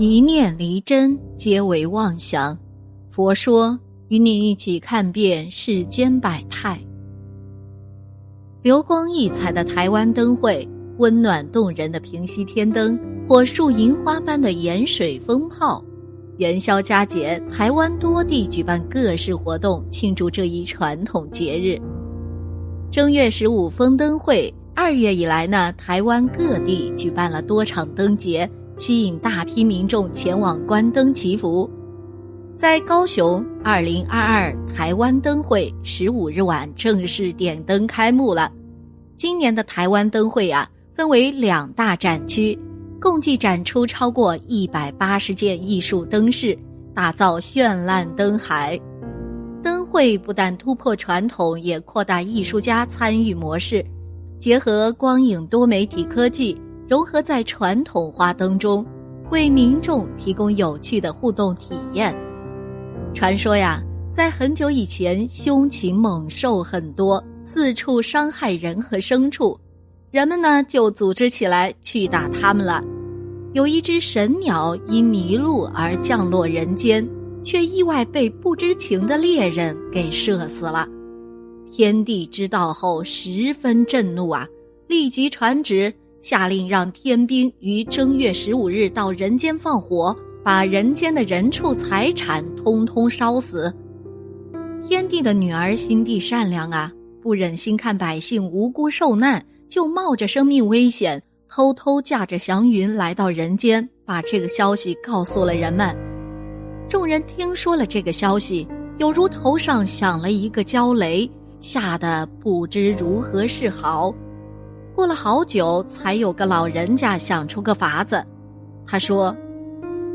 一念离真，皆为妄想。佛说，与你一起看遍世间百态。流光溢彩的台湾灯会，温暖动人的平西天灯，火树银花般的盐水风炮。元宵佳节，台湾多地举办各式活动庆祝这一传统节日。正月十五封灯会，二月以来呢，台湾各地举办了多场灯节。吸引大批民众前往观灯祈福，在高雄，二零二二台湾灯会十五日晚正式点灯开幕了。今年的台湾灯会啊，分为两大展区，共计展出超过一百八十件艺术灯饰，打造绚烂灯海。灯会不但突破传统，也扩大艺术家参与模式，结合光影多媒体科技。融合在传统花灯中，为民众提供有趣的互动体验。传说呀，在很久以前，凶禽猛兽很多，四处伤害人和牲畜，人们呢就组织起来去打它们了。有一只神鸟因迷路而降落人间，却意外被不知情的猎人给射死了。天帝知道后十分震怒啊，立即传旨。下令让天兵于正月十五日到人间放火，把人间的人畜财产通通烧死。天帝的女儿心地善良啊，不忍心看百姓无辜受难，就冒着生命危险，偷偷驾着祥云来到人间，把这个消息告诉了人们。众人听说了这个消息，犹如头上响了一个焦雷，吓得不知如何是好。过了好久，才有个老人家想出个法子。他说，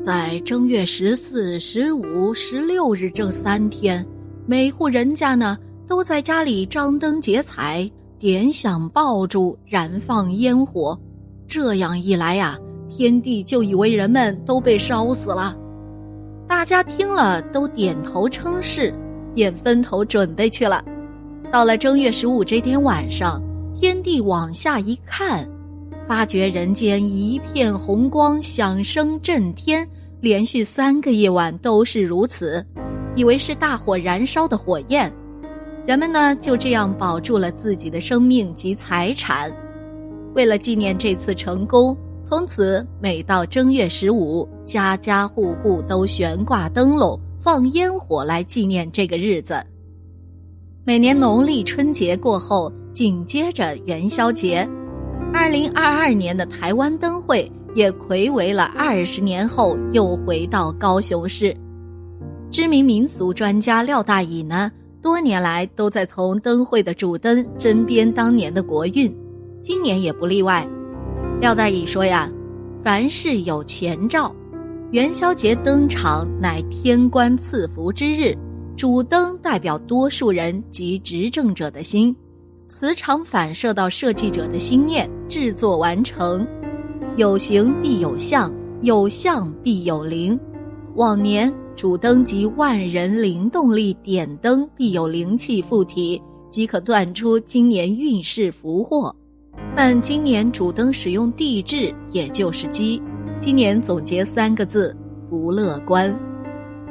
在正月十四、十五、十六日这三天，每户人家呢都在家里张灯结彩、点响爆竹、燃放烟火。这样一来呀，天帝就以为人们都被烧死了。大家听了都点头称是，便分头准备去了。到了正月十五这天晚上。天地往下一看，发觉人间一片红光，响声震天，连续三个夜晚都是如此，以为是大火燃烧的火焰。人们呢就这样保住了自己的生命及财产。为了纪念这次成功，从此每到正月十五，家家户户都悬挂灯笼、放烟火来纪念这个日子。每年农历春节过后。紧接着元宵节，二零二二年的台湾灯会也魁违了二十年后又回到高雄市。知名民俗专家廖大乙呢，多年来都在从灯会的主灯针砭当年的国运，今年也不例外。廖大乙说呀：“凡事有前兆，元宵节登场乃天官赐福之日，主灯代表多数人及执政者的心。”磁场反射到设计者的心念，制作完成。有形必有相，有相必有灵。往年主灯及万人灵动力点灯，必有灵气附体，即可断出今年运势福祸。但今年主灯使用地质，也就是鸡。今年总结三个字：不乐观。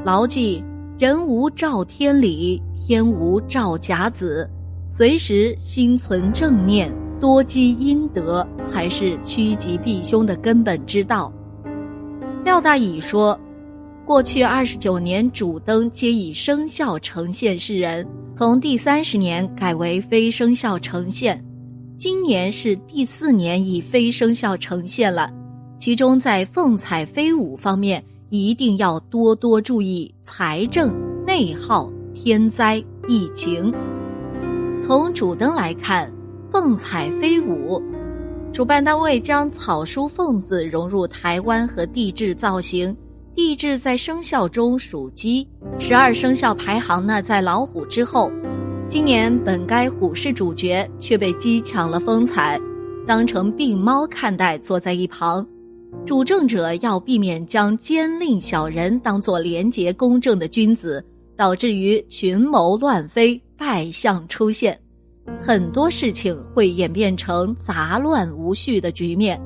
牢记：人无照天理，天无照甲子。随时心存正念，多积阴德，才是趋吉避凶的根本之道。廖大乙说：“过去二十九年主灯皆以生肖呈现世人，从第三十年改为非生肖呈现，今年是第四年以非生肖呈现了。其中在凤彩飞舞方面，一定要多多注意财政、内耗、天灾、疫情。”从主灯来看，凤彩飞舞，主办单位将草书凤字融入台湾和地质造型。地质在生肖中属鸡，十二生肖排行呢在老虎之后。今年本该虎是主角，却被鸡抢了风采，当成病猫看待，坐在一旁。主政者要避免将奸佞小人当作廉洁公正的君子，导致于群谋乱飞。败相出现，很多事情会演变成杂乱无序的局面。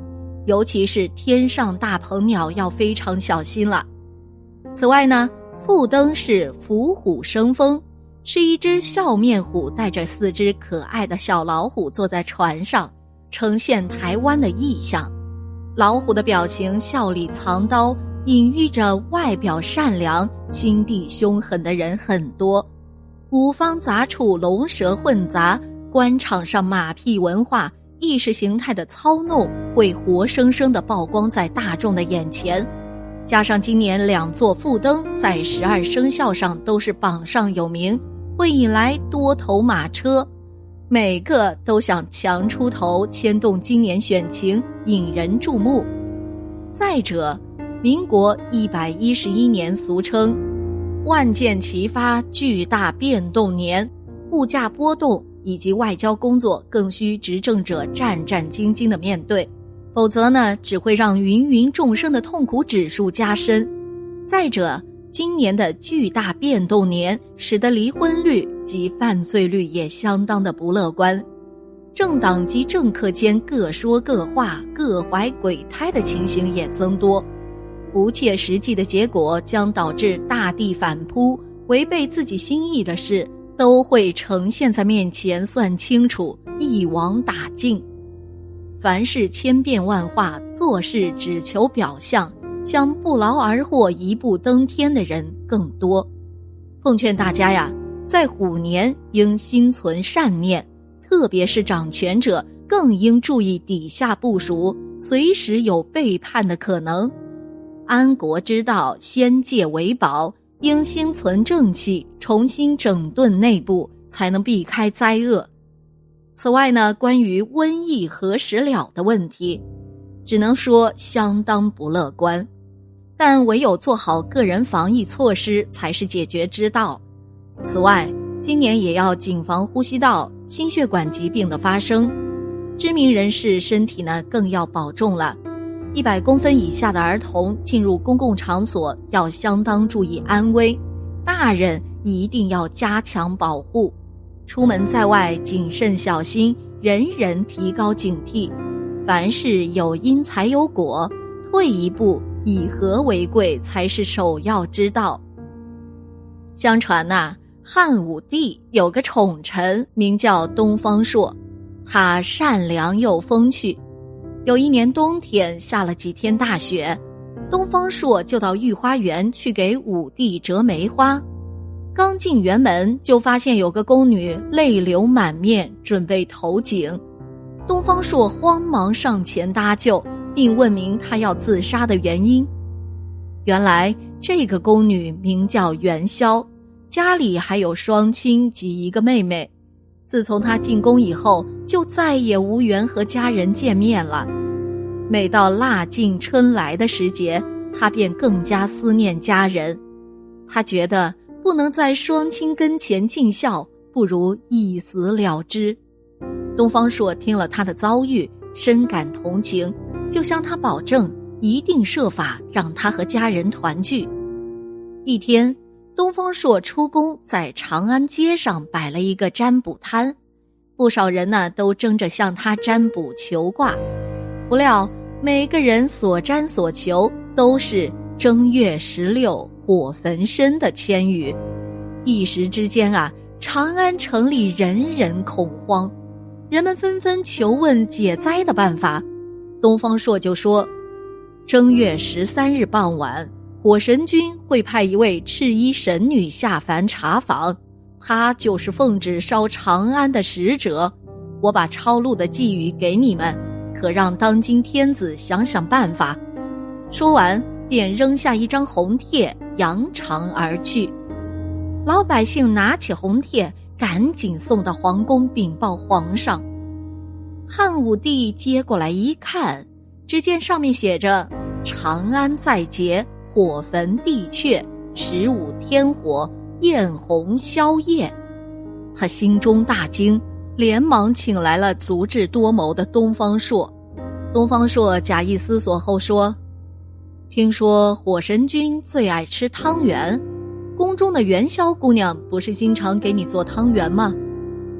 尤其是天上大鹏鸟要非常小心了。此外呢，副灯是伏虎生风，是一只笑面虎带着四只可爱的小老虎坐在船上，呈现台湾的意象。老虎的表情笑里藏刀，隐喻着外表善良、心地凶狠的人很多。五方杂处，龙蛇混杂，官场上马屁文化、意识形态的操弄会活生生的曝光在大众的眼前。加上今年两座副灯在十二生肖上都是榜上有名，会引来多头马车。每个都想强出头，牵动今年选情，引人注目。再者，民国一百一十一年俗称“万箭齐发”巨大变动年，物价波动以及外交工作更需执政者战战兢兢的面对，否则呢，只会让芸芸众生的痛苦指数加深。再者，今年的巨大变动年，使得离婚率及犯罪率也相当的不乐观，政党及政客间各说各话、各怀鬼胎的情形也增多，不切实际的结果将导致大地反扑，违背自己心意的事都会呈现在面前，算清楚，一网打尽。凡事千变万化，做事只求表象。想不劳而获、一步登天的人更多，奉劝大家呀，在虎年应心存善念，特别是掌权者更应注意底下部署，随时有背叛的可能。安国之道，先戒为宝，应心存正气，重新整顿内部，才能避开灾厄。此外呢，关于瘟疫何时了的问题。只能说相当不乐观，但唯有做好个人防疫措施才是解决之道。此外，今年也要谨防呼吸道、心血管疾病的发生。知名人士身体呢更要保重了。一百公分以下的儿童进入公共场所要相当注意安危，大人一定要加强保护。出门在外谨慎小心，人人提高警惕。凡事有因才有果，退一步以和为贵才是首要之道。相传呐，汉武帝有个宠臣名叫东方朔，他善良又风趣。有一年冬天下了几天大雪，东方朔就到御花园去给武帝折梅花。刚进园门，就发现有个宫女泪流满面，准备投井。东方朔慌忙上前搭救，并问明她要自杀的原因。原来这个宫女名叫元宵，家里还有双亲及一个妹妹。自从她进宫以后，就再也无缘和家人见面了。每到腊尽春来的时节，她便更加思念家人。她觉得不能在双亲跟前尽孝，不如一死了之。东方朔听了他的遭遇，深感同情，就向他保证一定设法让他和家人团聚。一天，东方朔出宫，在长安街上摆了一个占卜摊，不少人呢都争着向他占卜求卦。不料，每个人所占所求都是正月十六火焚身的签语，一时之间啊，长安城里人人恐慌。人们纷纷求问解灾的办法，东方朔就说：“正月十三日傍晚，火神君会派一位赤衣神女下凡查访，她就是奉旨烧长安的使者。我把抄录的寄语给你们，可让当今天子想想办法。”说完，便扔下一张红帖，扬长而去。老百姓拿起红帖。赶紧送到皇宫禀报皇上。汉武帝接过来一看，只见上面写着“长安在劫，火焚地阙，十五天火，焰红宵夜”。他心中大惊，连忙请来了足智多谋的东方朔。东方朔假意思索后说：“听说火神君最爱吃汤圆。”宫中的元宵姑娘不是经常给你做汤圆吗？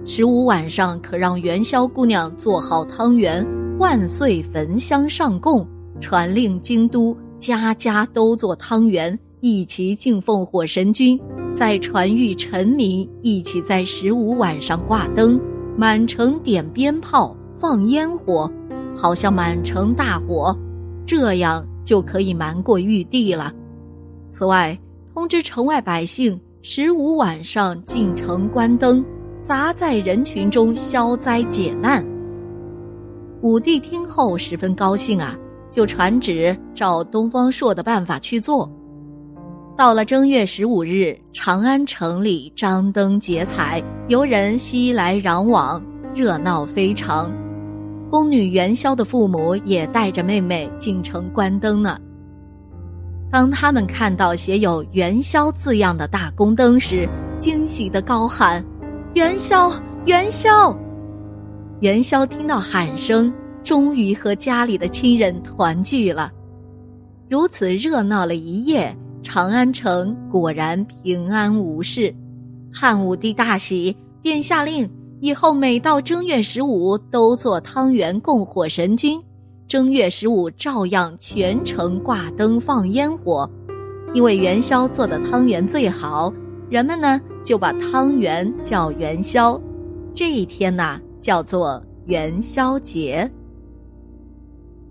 十五晚上可让元宵姑娘做好汤圆，万岁焚香上供，传令京都家家都做汤圆，一起敬奉火神君，再传谕臣民一起在十五晚上挂灯，满城点鞭炮、放烟火，好像满城大火，这样就可以瞒过玉帝了。此外，通知城外百姓，十五晚上进城观灯，杂在人群中消灾解难。武帝听后十分高兴啊，就传旨照东方朔的办法去做。到了正月十五日，长安城里张灯结彩，游人熙来攘往，热闹非常。宫女元宵的父母也带着妹妹进城观灯呢。当他们看到写有“元宵”字样的大宫灯时，惊喜的高喊：“元宵，元宵！”元宵听到喊声，终于和家里的亲人团聚了。如此热闹了一夜，长安城果然平安无事。汉武帝大喜，便下令以后每到正月十五都做汤圆供火神君。正月十五照样全城挂灯放烟火，因为元宵做的汤圆最好，人们呢就把汤圆叫元宵。这一天呢叫做元宵节。